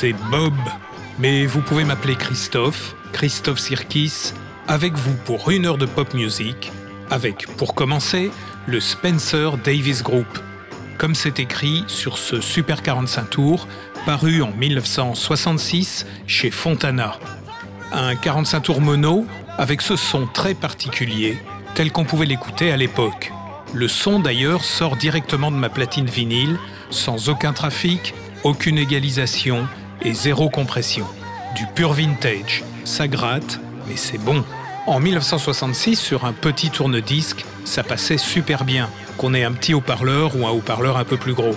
c'est Bob. Mais vous pouvez m'appeler Christophe, Christophe Sirkis, avec vous pour une heure de pop music, avec, pour commencer, le Spencer Davis Group, comme c'est écrit sur ce Super 45 tours, paru en 1966 chez Fontana. Un 45 tours mono avec ce son très particulier, tel qu'on pouvait l'écouter à l'époque. Le son d'ailleurs sort directement de ma platine vinyle, sans aucun trafic, aucune égalisation et zéro compression. Du pur vintage, ça gratte, mais c'est bon. En 1966, sur un petit tourne-disque, ça passait super bien, qu'on ait un petit haut-parleur ou un haut-parleur un peu plus gros.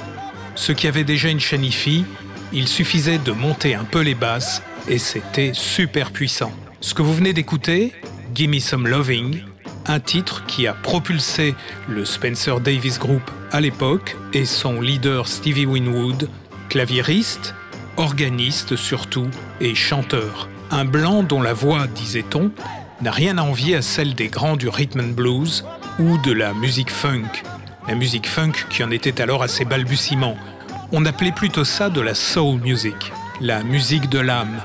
Ceux qui avaient déjà une chaîne hi-fi, il suffisait de monter un peu les basses et c'était super puissant. Ce que vous venez d'écouter, Gimme Some Loving, un titre qui a propulsé le Spencer Davis Group à l'époque et son leader Stevie Winwood, claviériste, organiste surtout et chanteur. Un blanc dont la voix, disait-on, n'a rien à envier à celle des grands du rhythm and blues ou de la musique funk. La musique funk qui en était alors à ses balbutiements. On appelait plutôt ça de la soul music, la musique de l'âme.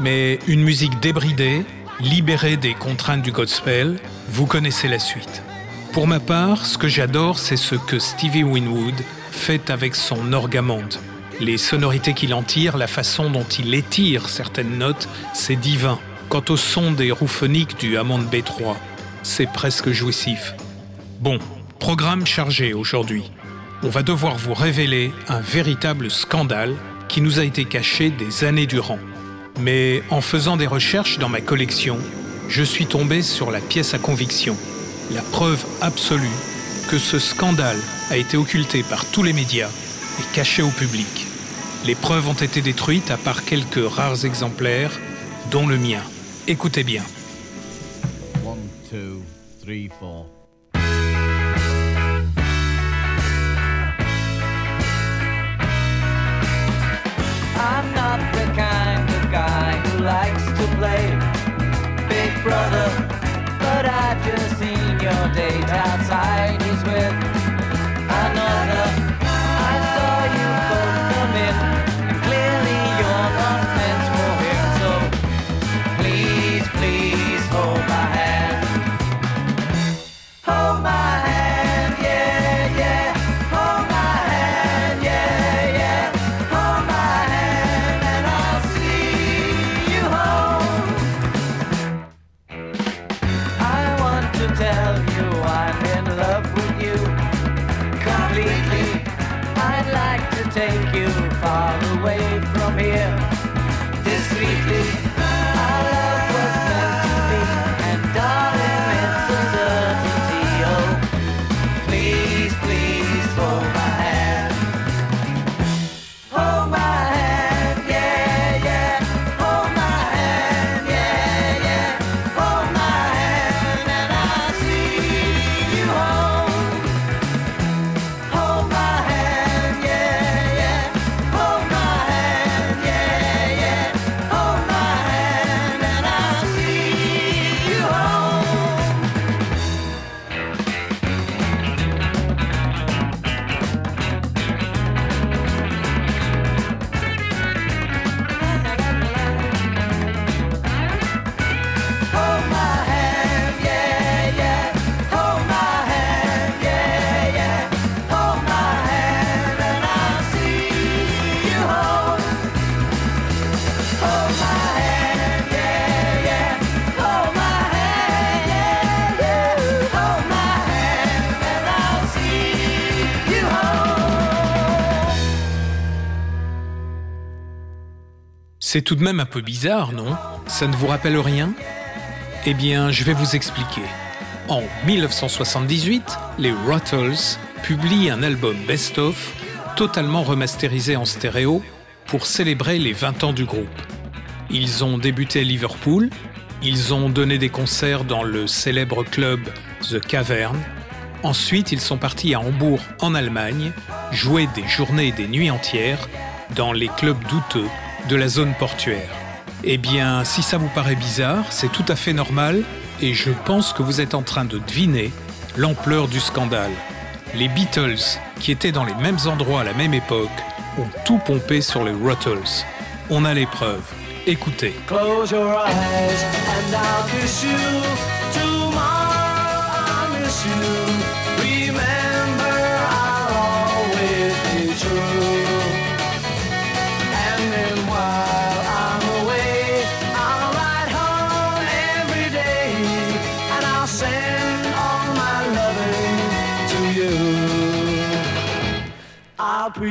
Mais une musique débridée, libérée des contraintes du gospel, vous connaissez la suite. Pour ma part, ce que j'adore, c'est ce que Stevie Winwood fait avec son orgamande. Les sonorités qu'il en tire, la façon dont il étire certaines notes, c'est divin. Quant au son des roues phoniques du Hammond B3, c'est presque jouissif. Bon, programme chargé aujourd'hui. On va devoir vous révéler un véritable scandale qui nous a été caché des années durant. Mais en faisant des recherches dans ma collection, je suis tombé sur la pièce à conviction, la preuve absolue que ce scandale a été occulté par tous les médias et caché au public. Les preuves ont été détruites à part quelques rares exemplaires, dont le mien. Écoutez bien. C'est tout de même un peu bizarre, non? Ça ne vous rappelle rien? Eh bien, je vais vous expliquer. En 1978, les Ruttles publient un album best-of totalement remasterisé en stéréo pour célébrer les 20 ans du groupe. Ils ont débuté à Liverpool, ils ont donné des concerts dans le célèbre club The Cavern, ensuite ils sont partis à Hambourg en Allemagne, jouer des journées et des nuits entières dans les clubs douteux de la zone portuaire. Eh bien, si ça vous paraît bizarre, c'est tout à fait normal et je pense que vous êtes en train de deviner l'ampleur du scandale. Les Beatles, qui étaient dans les mêmes endroits à la même époque, ont tout pompé sur les Ruttles. On a les preuves. Écoutez. Close your eyes and I'll kiss you.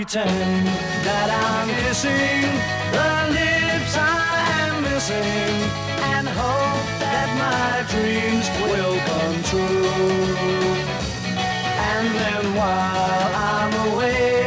Pretend that I'm kissing the lips I am missing and hope that my dreams will come true. And then while I'm away,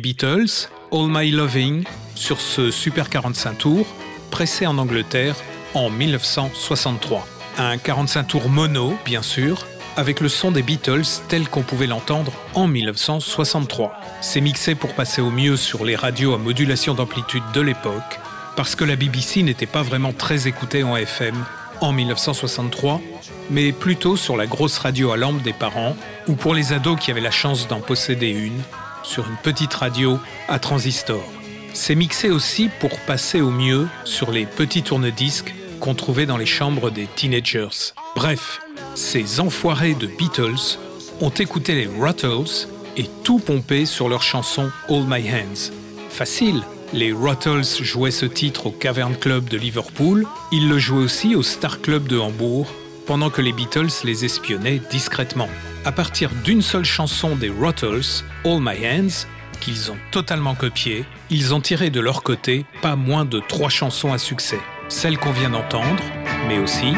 Les Beatles, All My Loving, sur ce Super 45 tours, pressé en Angleterre en 1963. Un 45 tours mono, bien sûr, avec le son des Beatles tel qu'on pouvait l'entendre en 1963. C'est mixé pour passer au mieux sur les radios à modulation d'amplitude de l'époque, parce que la BBC n'était pas vraiment très écoutée en FM en 1963, mais plutôt sur la grosse radio à lampe des parents, ou pour les ados qui avaient la chance d'en posséder une, sur une petite radio à transistor. C'est mixé aussi pour passer au mieux sur les petits tourne-disques qu'on trouvait dans les chambres des teenagers. Bref, ces enfoirés de Beatles ont écouté les Ruttles et tout pompé sur leur chanson All My Hands. Facile, les Ruttles jouaient ce titre au Cavern Club de Liverpool, ils le jouaient aussi au Star Club de Hambourg, pendant que les Beatles les espionnaient discrètement. À partir d'une seule chanson des Ruttles, All My Hands, qu'ils ont totalement copiée, ils ont tiré de leur côté pas moins de trois chansons à succès. Celle qu'on vient d'entendre, mais aussi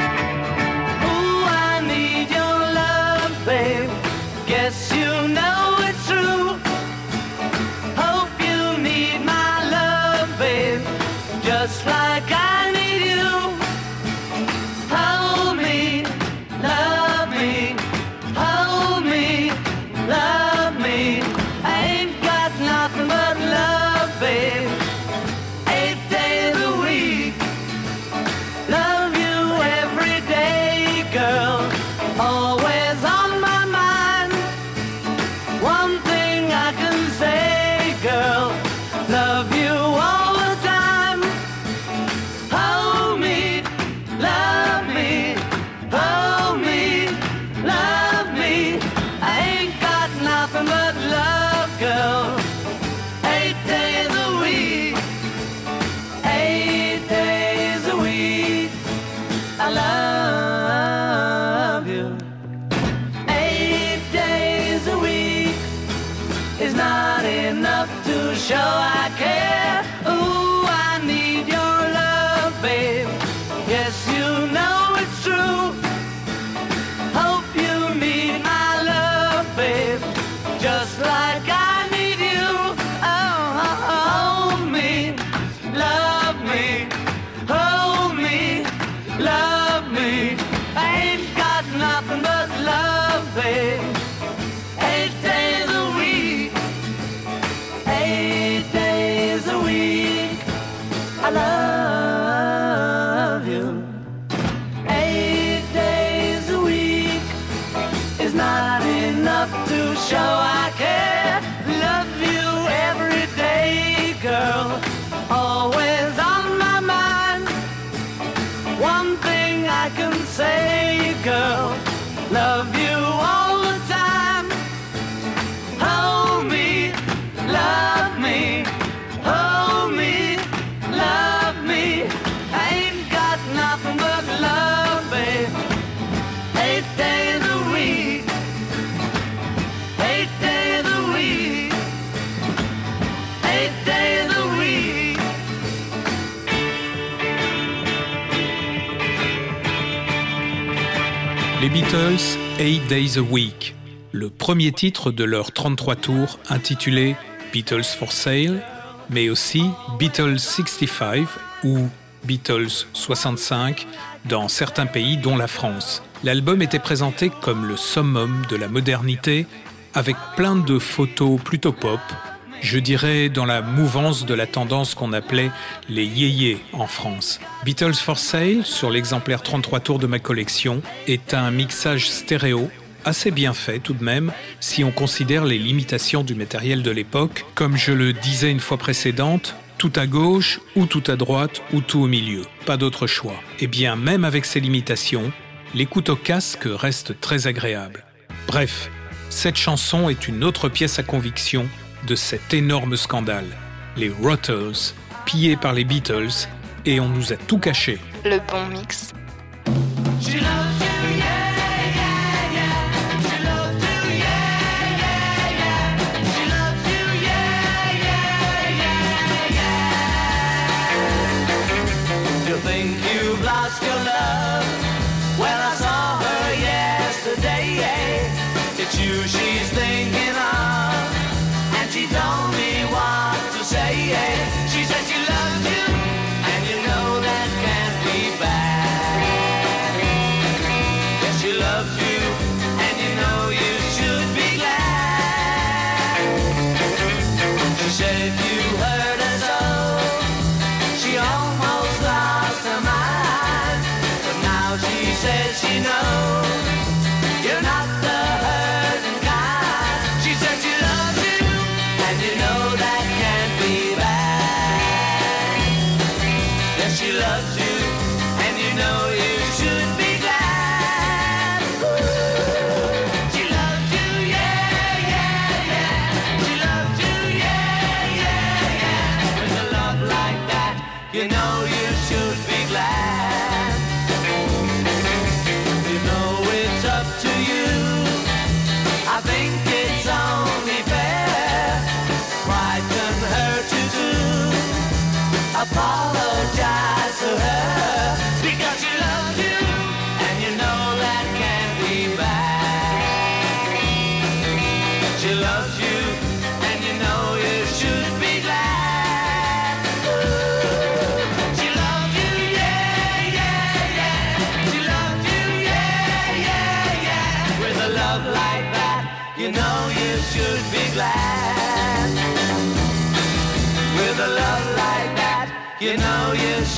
Beatles 8 Days a Week, le premier titre de leur 33 tours intitulé Beatles for Sale, mais aussi Beatles 65 ou Beatles 65 dans certains pays dont la France. L'album était présenté comme le summum de la modernité avec plein de photos plutôt pop, je dirais dans la mouvance de la tendance qu'on appelait les yéyés en France. Beatles for Sale, sur l'exemplaire 33 tours de ma collection, est un mixage stéréo assez bien fait tout de même si on considère les limitations du matériel de l'époque. Comme je le disais une fois précédente, tout à gauche ou tout à droite ou tout au milieu. Pas d'autre choix. Et bien même avec ces limitations, l'écoute au casque reste très agréable. Bref, cette chanson est une autre pièce à conviction de cet énorme scandale. Les Ruttles, pillés par les Beatles, et on nous a tout caché. Le bon mix.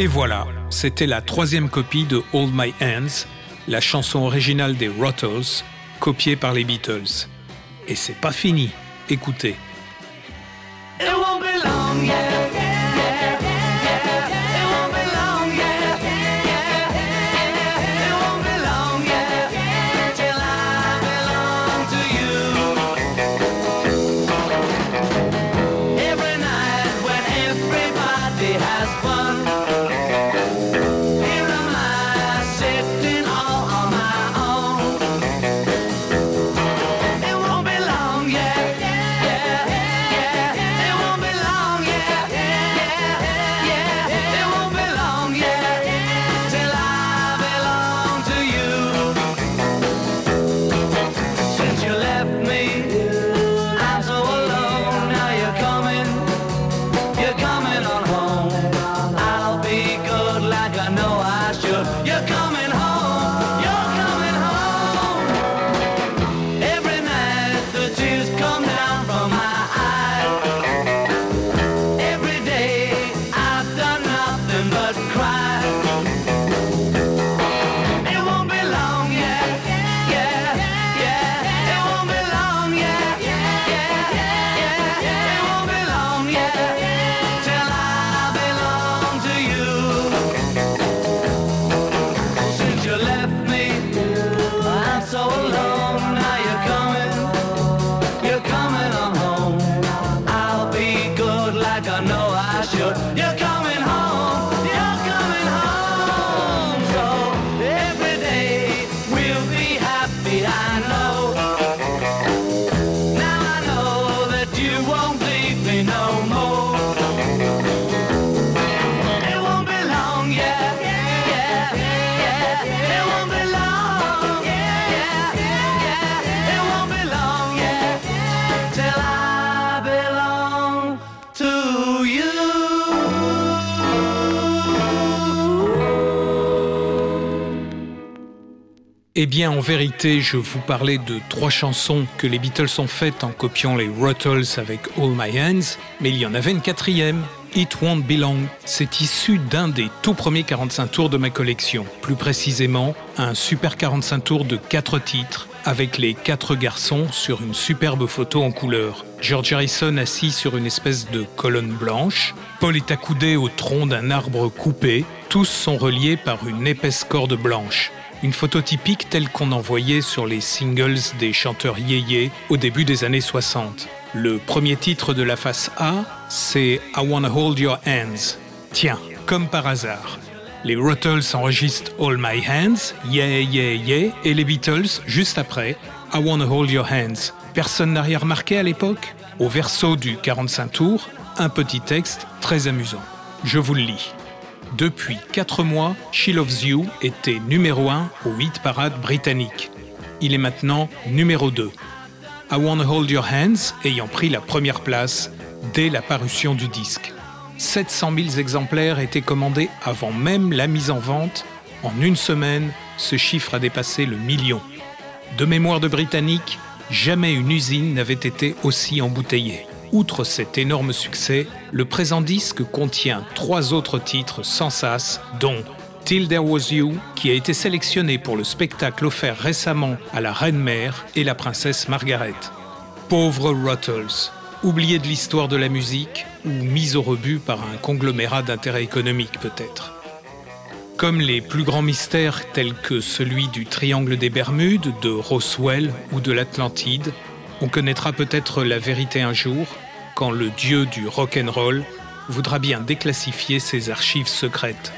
Et voilà, c'était la troisième copie de Hold My Hands, la chanson originale des Rottles, copiée par les Beatles. Et c'est pas fini, écoutez. Eh bien, en vérité, je vous parlais de trois chansons que les Beatles ont faites en copiant les Ruttles avec All My Hands, mais il y en avait une quatrième, It Won't Be Long. C'est issu d'un des tout premiers 45 tours de ma collection, plus précisément un super 45 tours de quatre titres avec les quatre garçons sur une superbe photo en couleur. George Harrison assis sur une espèce de colonne blanche, Paul est accoudé au tronc d'un arbre coupé, tous sont reliés par une épaisse corde blanche. Une photo typique telle qu'on en voyait sur les singles des chanteurs yéyé au début des années 60. Le premier titre de la face A, c'est I Wanna Hold Your Hands. Tiens, comme par hasard. Les Ruttles enregistrent All My Hands, Yeah Yeah Yeah, et les Beatles, juste après, I Wanna Hold Your Hands. Personne n'a rien remarqué à l'époque? Au verso du 45 tours, un petit texte très amusant. Je vous le lis. Depuis 4 mois, She Loves You était numéro 1 au hit parade britannique. Il est maintenant numéro 2. I Wanna Hold Your Hands ayant pris la première place dès la parution du disque. 700 000 exemplaires étaient commandés avant même la mise en vente. En une semaine, ce chiffre a dépassé le million. De mémoire de Britannique, jamais une usine n'avait été aussi embouteillée. Outre cet énorme succès, le présent disque contient trois autres titres sans sas, dont Till There Was You, qui a été sélectionné pour le spectacle offert récemment à la Reine-Mère et la princesse Margaret. Pauvre Ruttles, oublié de l'histoire de la musique ou mis au rebut par un conglomérat d'intérêts économiques peut-être. Comme les plus grands mystères tels que celui du triangle des Bermudes, de Roswell ou de l'Atlantide, on connaîtra peut-être la vérité un jour quand le dieu du rock'n'roll voudra bien déclassifier ses archives secrètes.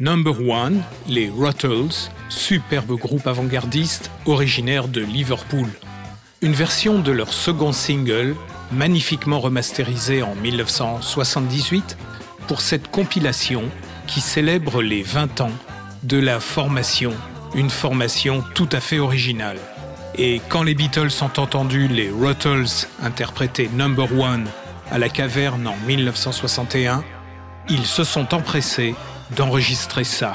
Number One, les Ruttles, superbe groupe avant-gardiste originaire de Liverpool. Une version de leur second single, magnifiquement remasterisée en 1978, pour cette compilation qui célèbre les 20 ans de la formation, une formation tout à fait originale. Et quand les Beatles ont entendu les Ruttles interpréter Number One à la caverne en 1961, ils se sont empressés d'enregistrer ça.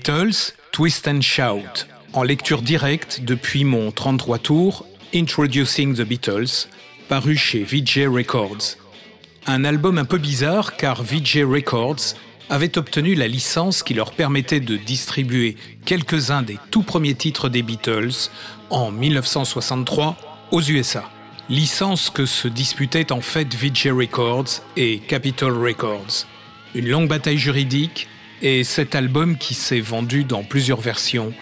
Beatles, Twist and Shout, en lecture directe depuis mon 33 tours, Introducing the Beatles, paru chez VJ Records. Un album un peu bizarre car VJ Records avait obtenu la licence qui leur permettait de distribuer quelques-uns des tout premiers titres des Beatles en 1963 aux USA. Licence que se disputaient en fait VJ Records et Capitol Records. Une longue bataille juridique et cet album qui s'est vendu dans plusieurs versions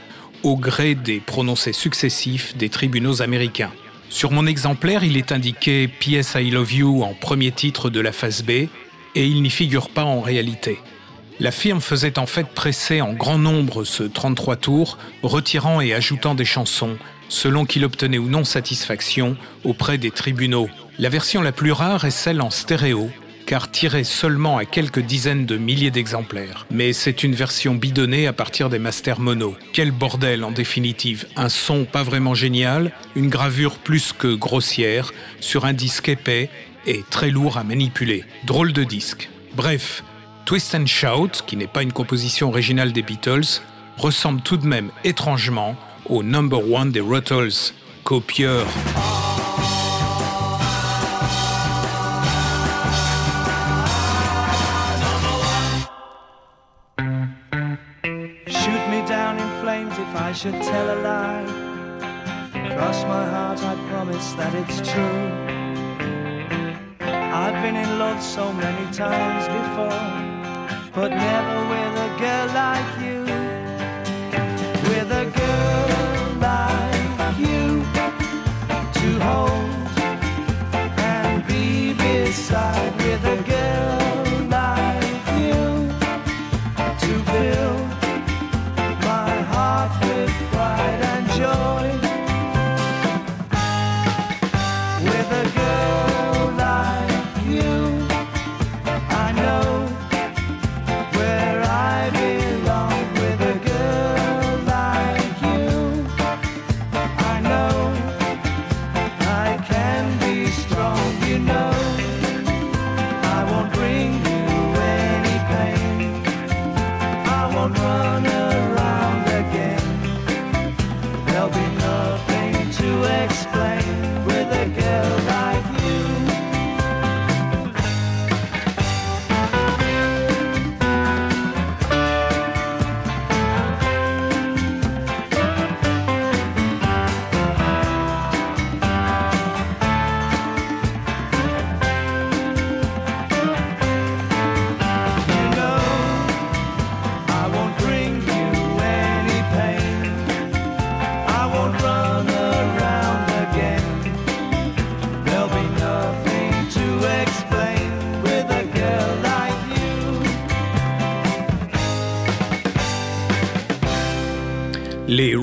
au gré des prononcés successifs des tribunaux américains. Sur mon exemplaire, il est indiqué PS I Love You en premier titre de la phase B et il n'y figure pas en réalité. La firme faisait en fait presser en grand nombre ce 33 tours, retirant et ajoutant des chansons, selon qu'il obtenait ou non satisfaction auprès des tribunaux. La version la plus rare est celle en stéréo, car tirée seulement à quelques dizaines de milliers d'exemplaires. Mais c'est une version bidonnée à partir des masters mono. Quel bordel en définitive, un son pas vraiment génial, une gravure plus que grossière, sur un disque épais et très lourd à manipuler. Drôle de disque. Bref, Twist and Shout, qui n'est pas une composition originale des Beatles, ressemble tout de même étrangement au number one des Ruttles, copieur. I should tell a lie. Cross my heart, I promise that it's true. I've been in love so many times before, but never with a girl like you. With a girl like you to hold round, round.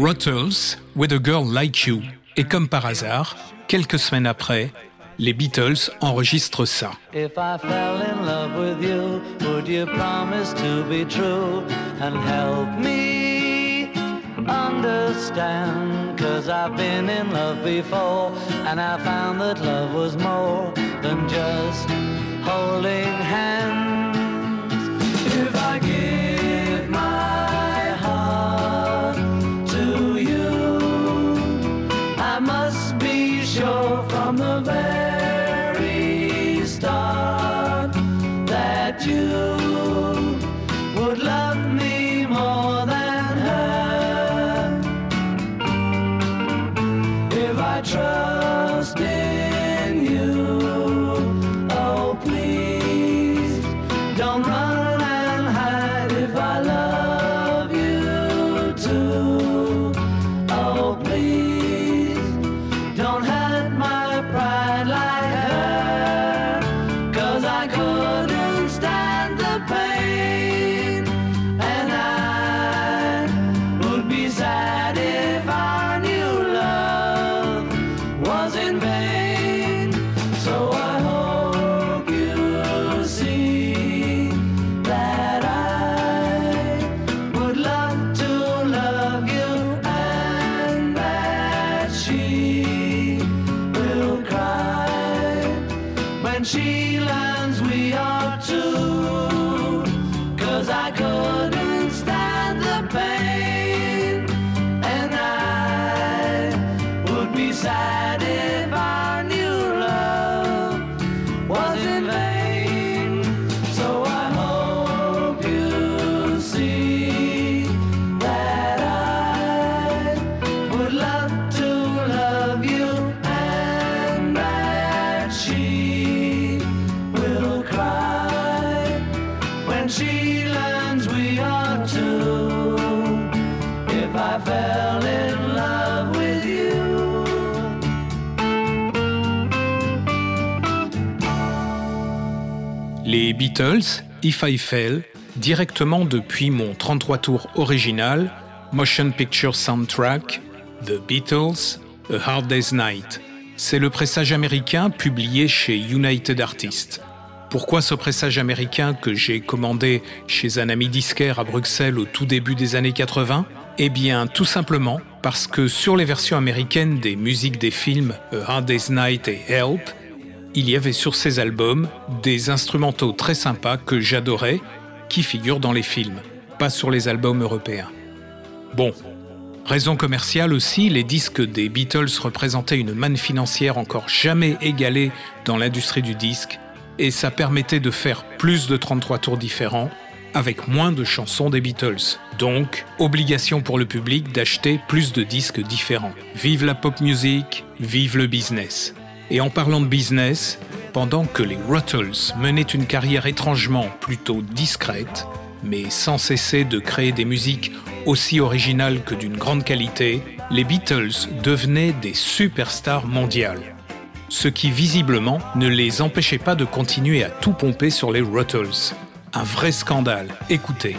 Ruttles, With a Girl Like You. Et comme par hasard, quelques semaines après, les Beatles enregistrent ça. If I fell in love with you, would you promise to be true and help me understand? Cause I've been in love before and I found that love was more than just holding hands. If I give from the very Beatles, If I Fell, directement depuis mon 33 tours original, Motion Picture Soundtrack, The Beatles, A Hard Day's Night. C'est le pressage américain publié chez United Artists. Pourquoi ce pressage américain que j'ai commandé chez un ami disquaire à Bruxelles au tout début des années 80 Eh bien, tout simplement parce que sur les versions américaines des musiques des films A Hard Day's Night et Help, il y avait sur ces albums des instrumentaux très sympas que j'adorais, qui figurent dans les films, pas sur les albums européens. Bon, raison commerciale aussi, les disques des Beatles représentaient une manne financière encore jamais égalée dans l'industrie du disque, et ça permettait de faire plus de 33 tours différents, avec moins de chansons des Beatles. Donc, obligation pour le public d'acheter plus de disques différents. Vive la pop music, vive le business. Et en parlant de business, pendant que les Ruttles menaient une carrière étrangement plutôt discrète, mais sans cesser de créer des musiques aussi originales que d'une grande qualité, les Beatles devenaient des superstars mondiales. Ce qui visiblement ne les empêchait pas de continuer à tout pomper sur les Ruttles. Un vrai scandale. Écoutez.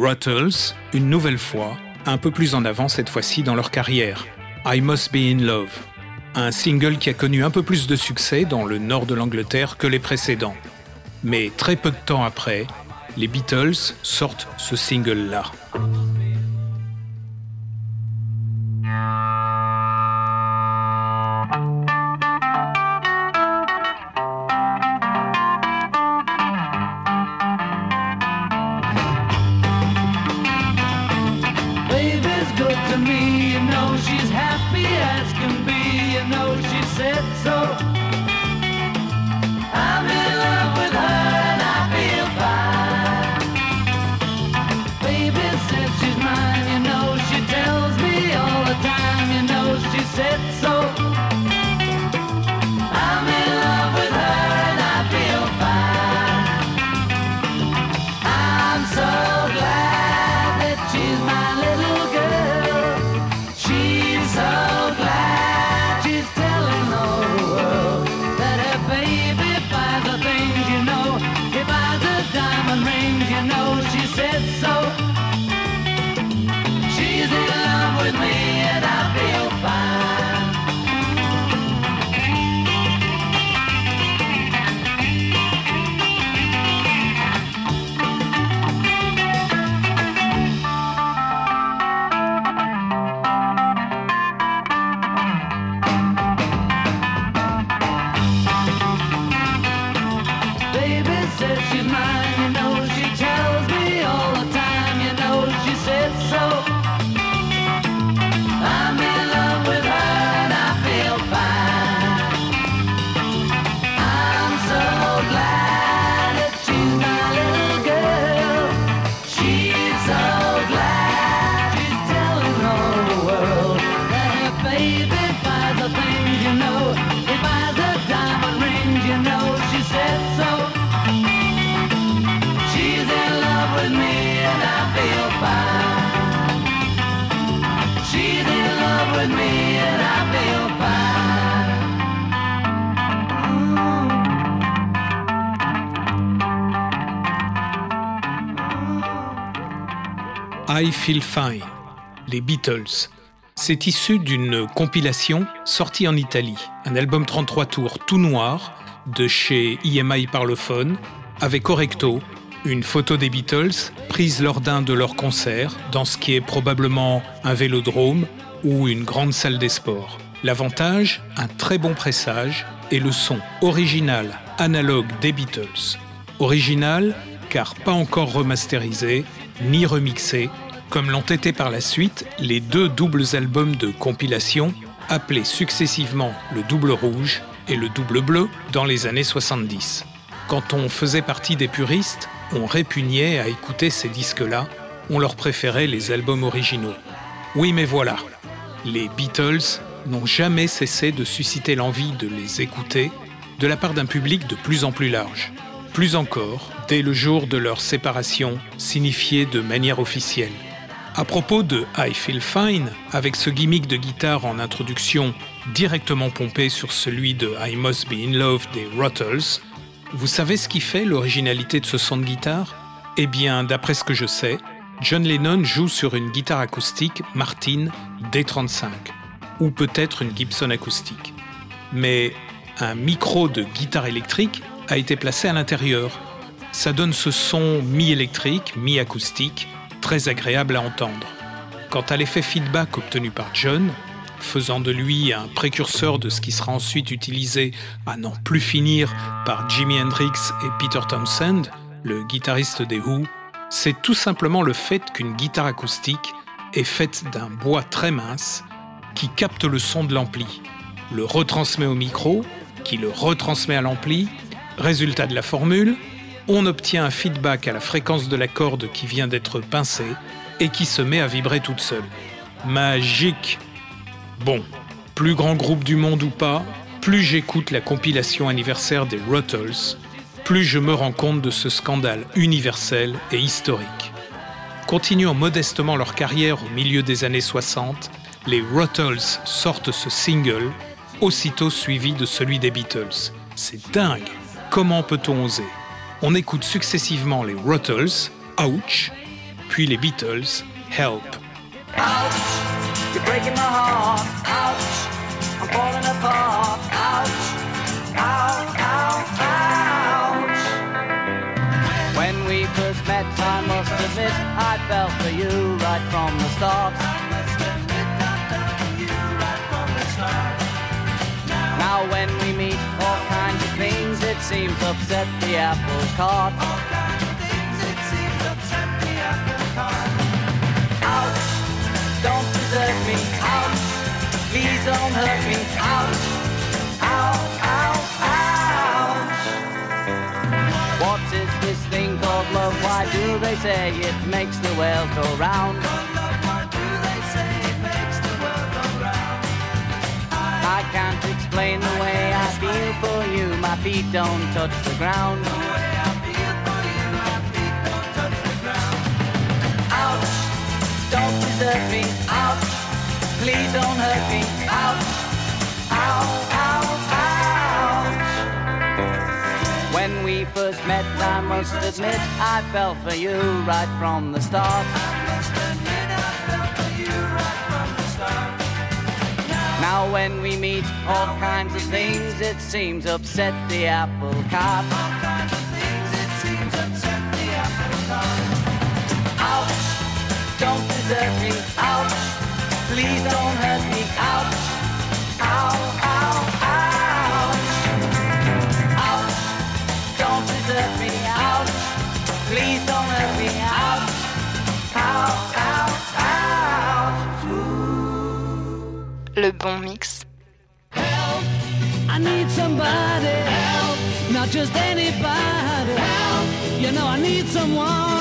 Ruttles, une nouvelle fois, un peu plus en avant cette fois-ci dans leur carrière. I Must Be in Love, un single qui a connu un peu plus de succès dans le nord de l'Angleterre que les précédents. Mais très peu de temps après, les Beatles sortent ce single-là. I Feel Fine, les Beatles. C'est issu d'une compilation sortie en Italie, un album 33 tours tout noir de chez EMI Parlophone, avec au recto une photo des Beatles prise lors d'un de leurs concerts dans ce qui est probablement un vélodrome ou une grande salle des sports. L'avantage, un très bon pressage et le son original analogue des Beatles. Original car pas encore remasterisé ni remixé comme l'ont été par la suite les deux doubles albums de compilation appelés successivement le double rouge et le double bleu dans les années 70. Quand on faisait partie des puristes, on répugnait à écouter ces disques-là, on leur préférait les albums originaux. Oui mais voilà, les Beatles n'ont jamais cessé de susciter l'envie de les écouter de la part d'un public de plus en plus large. Plus encore, dès le jour de leur séparation, signifiée de manière officielle. À propos de I Feel Fine, avec ce gimmick de guitare en introduction directement pompé sur celui de I Must Be in Love des Ruttles, vous savez ce qui fait l'originalité de ce son de guitare? Eh bien, d'après ce que je sais, John Lennon joue sur une guitare acoustique Martin D35, ou peut-être une Gibson acoustique. Mais un micro de guitare électrique a été placé à l'intérieur. Ça donne ce son mi-électrique, mi-acoustique, très agréable à entendre. Quant à l'effet feedback obtenu par John, faisant de lui un précurseur de ce qui sera ensuite utilisé à n'en plus finir par Jimi Hendrix et Peter Townsend, le guitariste des Who, c'est tout simplement le fait qu'une guitare acoustique est faite d'un bois très mince qui capte le son de l'ampli, le retransmet au micro, qui le retransmet à l'ampli. Résultat de la formule, on obtient un feedback à la fréquence de la corde qui vient d'être pincée et qui se met à vibrer toute seule. Magique Bon, plus grand groupe du monde ou pas, plus j'écoute la compilation anniversaire des Ruttles, plus je me rends compte de ce scandale universel et historique. Continuant modestement leur carrière au milieu des années 60, les Ruttles sortent ce single, aussitôt suivi de celui des Beatles. C'est dingue Comment peut-on oser? On écoute successivement les Ruttles, Ouch, puis les Beatles, Help. Ouch, you're breaking my heart. Ouch, I'm falling apart. Ouch, ouch, ouch, ouch. When we first met, I must admit, I fell for you right from the start. Now when things it seems upset the apple cart. Ouch, don't desert me. Ouch, please don't hurt me. Ouch, ow, ow, ouch. What is this thing called love? Why do they say it makes the world go round? I can't explain the way I feel for you. My feet don't touch the ground. Ouch, don't desert me. Ouch, please don't hurt me. Ouch, ow, ow, ouch. When we first met, I must admit, I fell for you right from the start. Now when we meet, all kinds of things it seems upset the apple cart. Ouch, don't desert me. Ouch, please don't hurt me. Ouch, bon mix. Help! I need somebody. Help! Not just anybody. Help! You know I need someone.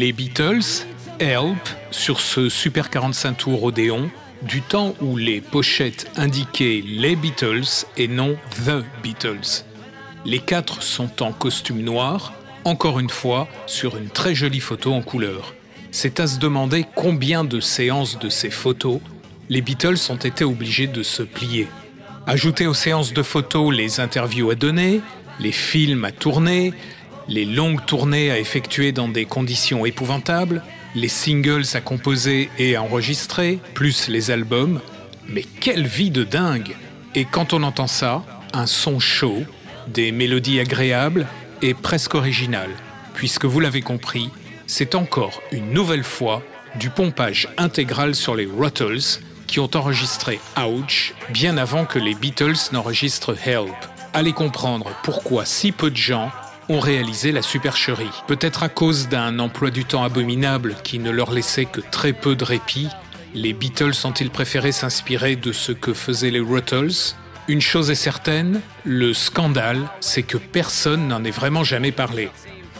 Les Beatles, Help, sur ce Super 45 tours Odéon, du temps où les pochettes indiquaient les Beatles et non The Beatles. Les quatre sont en costume noir, encore une fois sur une très jolie photo en couleur. C'est à se demander combien de séances de ces photos les Beatles ont été obligés de se plier. Ajoutez aux séances de photos les interviews à donner, les films à tourner, les longues tournées à effectuer dans des conditions épouvantables, les singles à composer et à enregistrer, plus les albums. Mais quelle vie de dingue Et quand on entend ça, un son chaud, des mélodies agréables et presque originales, puisque vous l'avez compris, c'est encore une nouvelle fois du pompage intégral sur les Ruttles qui ont enregistré Ouch bien avant que les Beatles n'enregistrent Help. Allez comprendre pourquoi si peu de gens ont réalisé la supercherie. Peut-être à cause d'un emploi du temps abominable qui ne leur laissait que très peu de répit, les Beatles ont-ils préféré s'inspirer de ce que faisaient les Ruttles? Une chose est certaine, le scandale, c'est que personne n'en ait vraiment jamais parlé.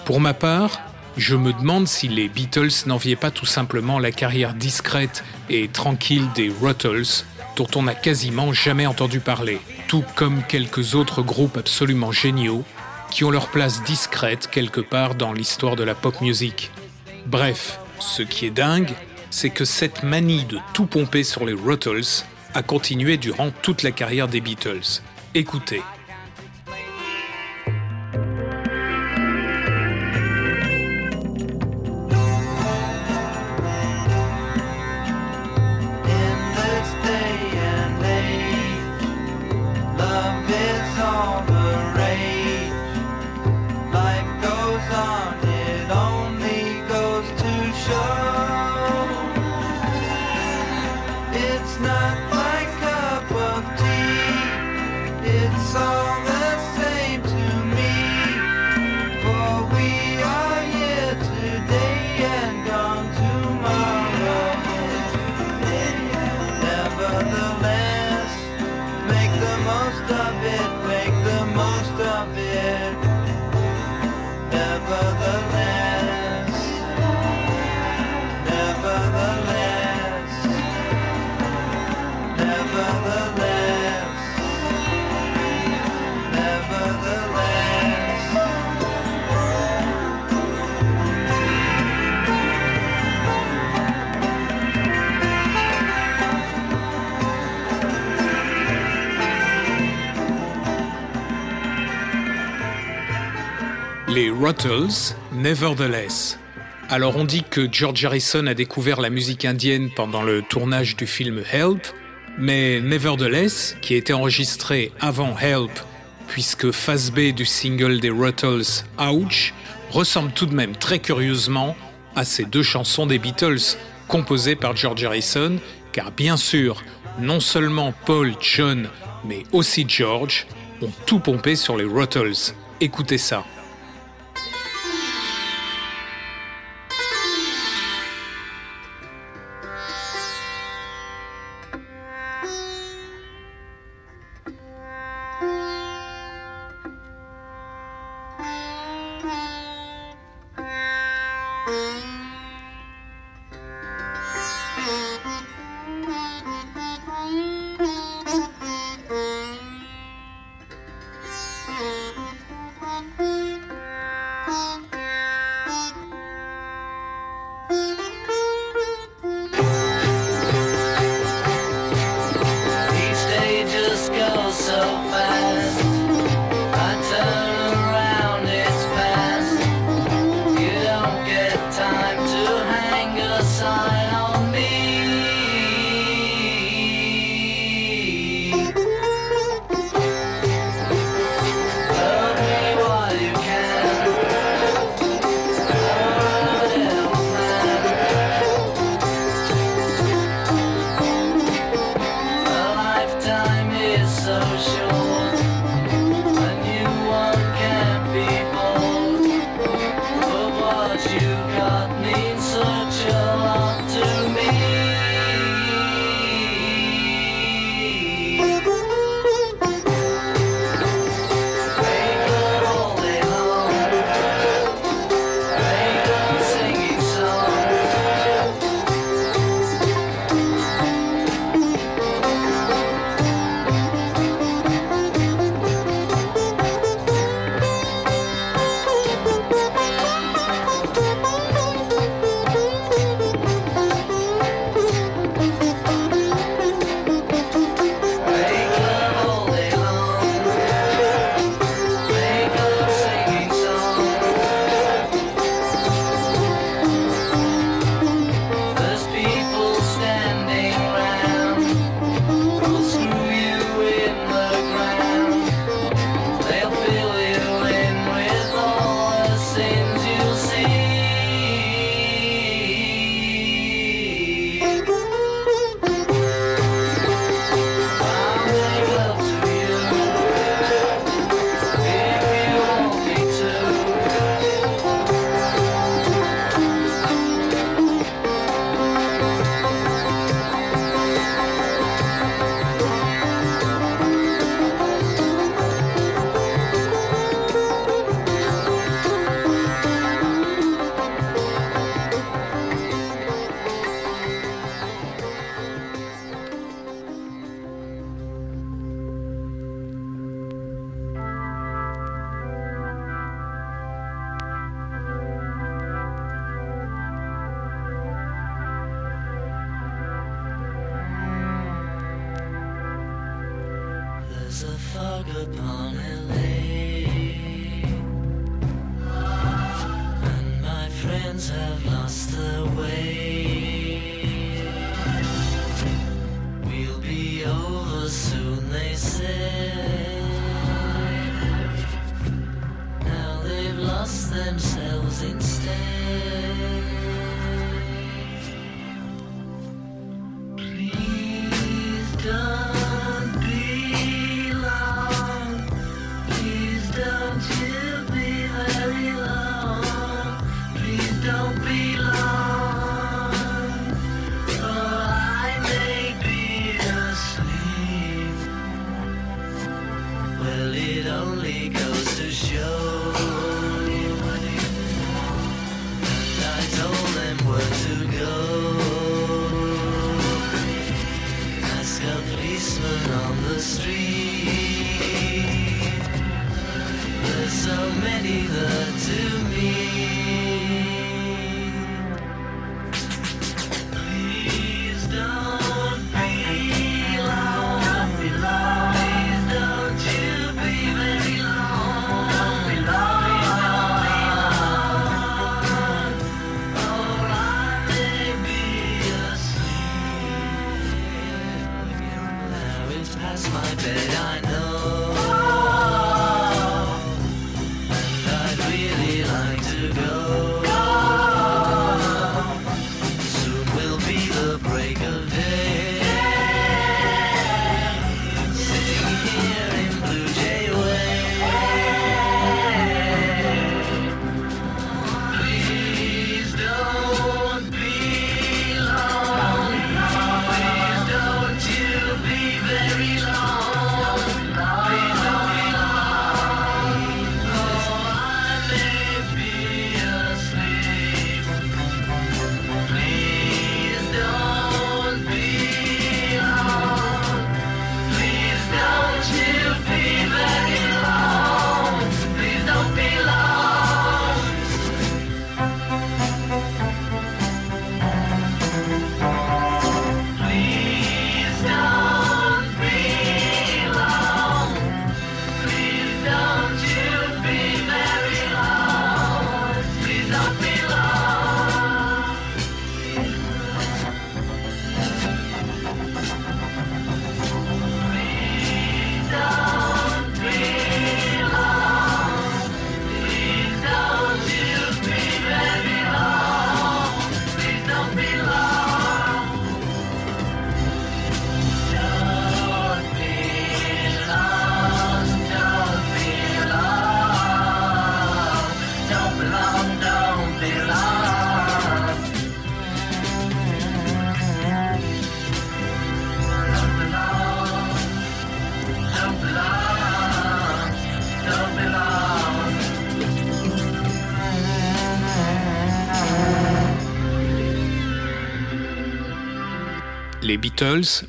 Pour ma part, je me demande si les Beatles n'enviaient pas tout simplement la carrière discrète et tranquille des Ruttles, dont on n'a quasiment jamais entendu parler, tout comme quelques autres groupes absolument géniaux qui ont leur place discrète quelque part dans l'histoire de la pop music. Bref, ce qui est dingue, c'est que cette manie de tout pomper sur les Ruttles a continué durant toute la carrière des Beatles. Écoutez. Ruttles, Nevertheless. Alors on dit que George Harrison a découvert la musique indienne pendant le tournage du film Help, mais Nevertheless, qui été enregistré avant Help, puisque phase B du single des Ruttles, Ouch, ressemble tout de même très curieusement à ces deux chansons des Beatles, composées par George Harrison, car bien sûr, non seulement Paul, John, mais aussi George ont tout pompé sur les Ruttles. Écoutez ça.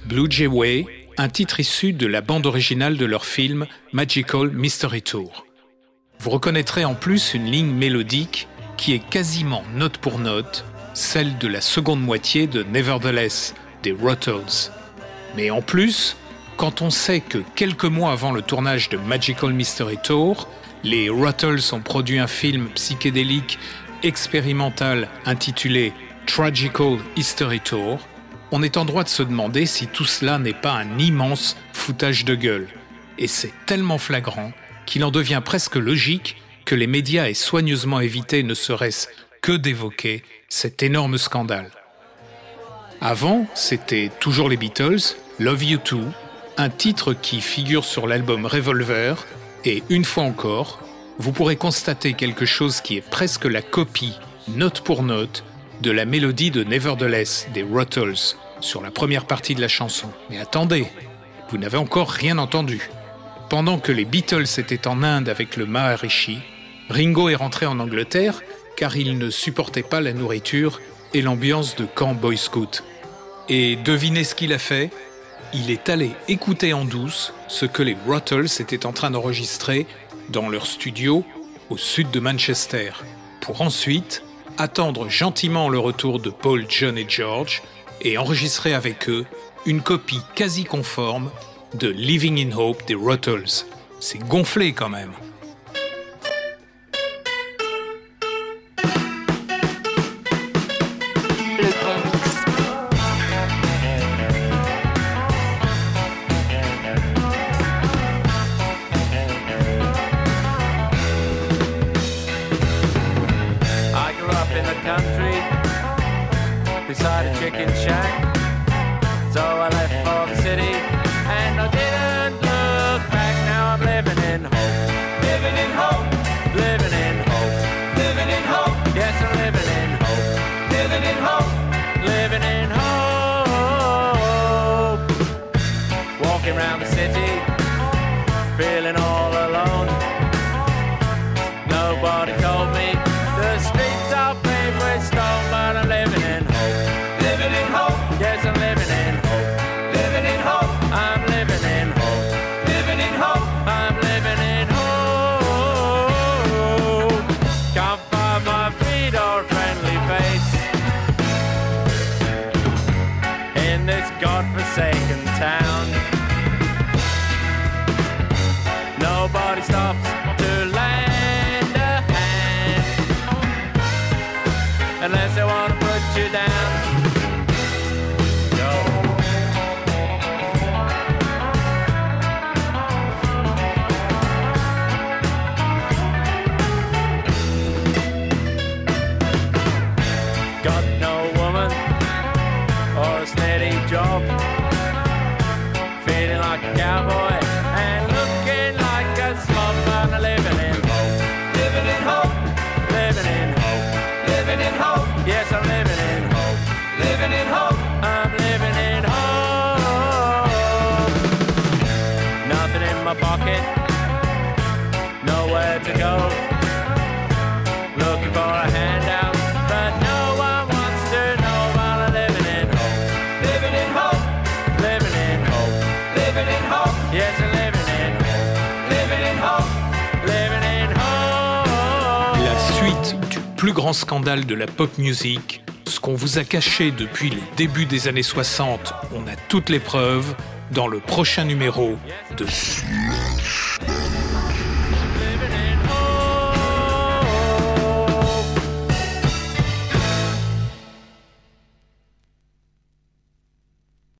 Blue Jay Way, un titre issu de la bande originale de leur film Magical Mystery Tour. Vous reconnaîtrez en plus une ligne mélodique qui est quasiment note pour note celle de la seconde moitié de Nevertheless des Ruttles. Mais en plus, quand on sait que quelques mois avant le tournage de Magical Mystery Tour, les Ruttles ont produit un film psychédélique expérimental intitulé Tragical History Tour, on est en droit de se demander si tout cela n'est pas un immense foutage de gueule. Et c'est tellement flagrant qu'il en devient presque logique que les médias aient soigneusement évité ne serait-ce que d'évoquer cet énorme scandale. Avant, c'était toujours les Beatles, Love You Too, un titre qui figure sur l'album Revolver, et une fois encore, vous pourrez constater quelque chose qui est presque la copie, note pour note, de la mélodie de Nevertheless des Ruttles sur la première partie de la chanson. Mais attendez, vous n'avez encore rien entendu. Pendant que les Beatles étaient en Inde avec le Maharishi, Ringo est rentré en Angleterre car il ne supportait pas la nourriture et l'ambiance de camp Boy Scout. Et devinez ce qu'il a fait? Il est allé écouter en douce ce que les Ruttles étaient en train d'enregistrer dans leur studio au sud de Manchester, pour ensuite attendre gentiment le retour de Paul, John et George et enregistrer avec eux une copie quasi conforme de Living in Hope des Ruttles. C'est gonflé quand même. scandale de la pop music, ce qu'on vous a caché depuis le début des années 60, on a toutes les preuves dans le prochain numéro de